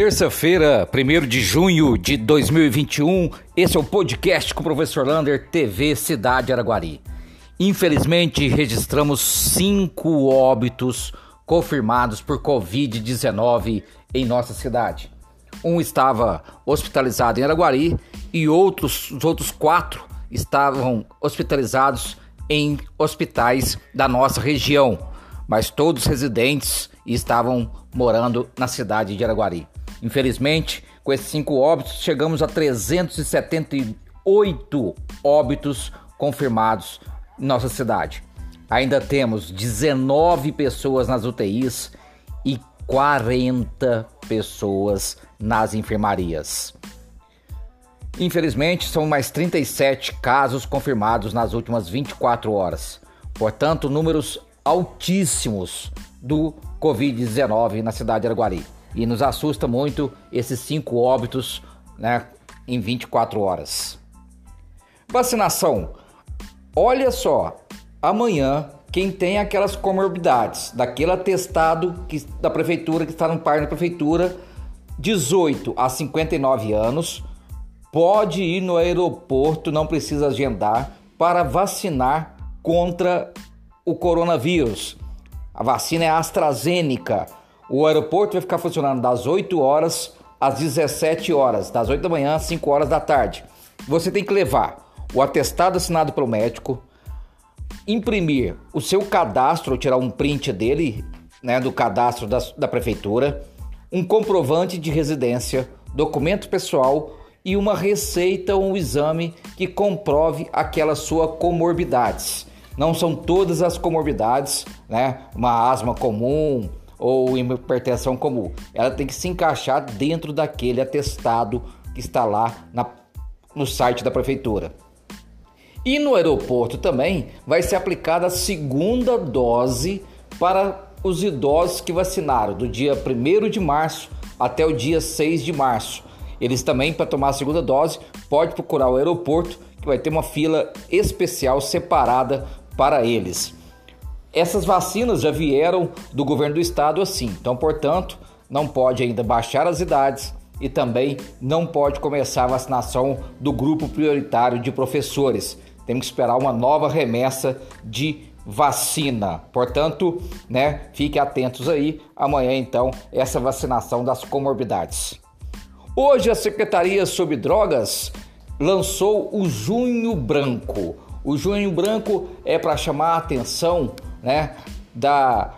Terça-feira, 1 de junho de 2021, esse é o podcast com o professor Lander, TV Cidade Araguari. Infelizmente, registramos cinco óbitos confirmados por Covid-19 em nossa cidade. Um estava hospitalizado em Araguari e outros, os outros quatro estavam hospitalizados em hospitais da nossa região, mas todos residentes estavam morando na cidade de Araguari. Infelizmente, com esses cinco óbitos, chegamos a 378 óbitos confirmados em nossa cidade. Ainda temos 19 pessoas nas UTIs e 40 pessoas nas enfermarias. Infelizmente, são mais 37 casos confirmados nas últimas 24 horas. Portanto, números altíssimos do Covid-19 na cidade de Araguari. E nos assusta muito esses cinco óbitos né, em 24 horas. Vacinação. Olha só, amanhã quem tem aquelas comorbidades, daquele atestado que, da prefeitura que está no par da prefeitura, 18 a 59 anos, pode ir no aeroporto, não precisa agendar, para vacinar contra o coronavírus. A vacina é AstraZeneca. O aeroporto vai ficar funcionando das 8 horas às 17 horas, das 8 da manhã às 5 horas da tarde. Você tem que levar o atestado assinado pelo médico, imprimir o seu cadastro, tirar um print dele, né, do cadastro da, da prefeitura, um comprovante de residência, documento pessoal e uma receita ou um exame que comprove aquela sua comorbidades. Não são todas as comorbidades, né? Uma asma comum ou hipertensão comum. Ela tem que se encaixar dentro daquele atestado que está lá na, no site da prefeitura. E no aeroporto também vai ser aplicada a segunda dose para os idosos que vacinaram do dia 1 de março até o dia 6 de março. Eles também, para tomar a segunda dose, pode procurar o aeroporto, que vai ter uma fila especial separada para eles. Essas vacinas já vieram do governo do estado assim, então, portanto, não pode ainda baixar as idades e também não pode começar a vacinação do grupo prioritário de professores. Temos que esperar uma nova remessa de vacina. Portanto, né, fiquem atentos aí. Amanhã, então, essa vacinação das comorbidades. Hoje, a Secretaria sobre Drogas lançou o Junho Branco. O junho branco é para chamar a atenção né, da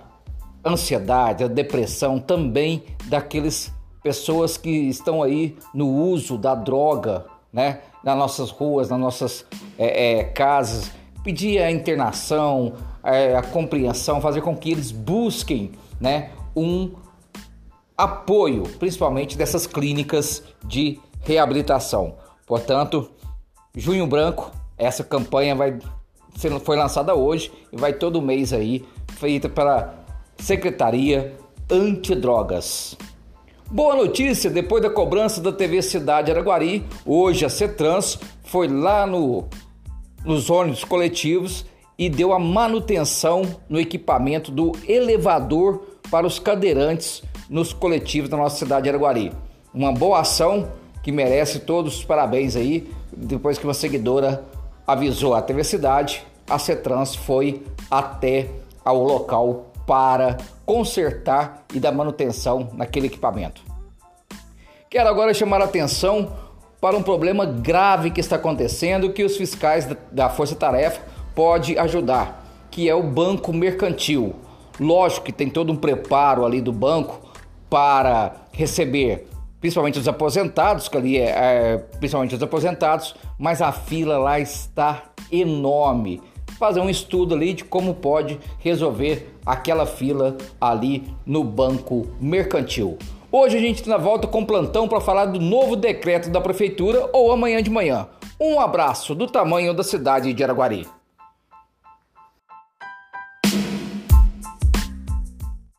ansiedade, da depressão, também daqueles pessoas que estão aí no uso da droga, né, nas nossas ruas, nas nossas é, é, casas, pedir a internação, é, a compreensão, fazer com que eles busquem, né, um apoio, principalmente dessas clínicas de reabilitação. Portanto, Junho Branco essa campanha vai foi lançada hoje e vai todo mês aí, feita pela Secretaria Antidrogas. Boa notícia, depois da cobrança da TV Cidade Araguari, hoje a Cetrans foi lá no, nos ônibus coletivos e deu a manutenção no equipamento do elevador para os cadeirantes nos coletivos da nossa cidade de Araguari. Uma boa ação que merece todos os parabéns aí, depois que uma seguidora avisou a TV Cidade, a Cetrans foi até ao local para consertar e dar manutenção naquele equipamento. Quero agora chamar a atenção para um problema grave que está acontecendo que os fiscais da Força Tarefa pode ajudar, que é o banco mercantil. Lógico que tem todo um preparo ali do banco para receber principalmente os aposentados, que ali é, é, principalmente os aposentados, mas a fila lá está enorme. Fazer um estudo ali de como pode resolver aquela fila ali no banco mercantil. Hoje a gente está na volta com plantão para falar do novo decreto da prefeitura ou amanhã de manhã. Um abraço do tamanho da cidade de Araguari.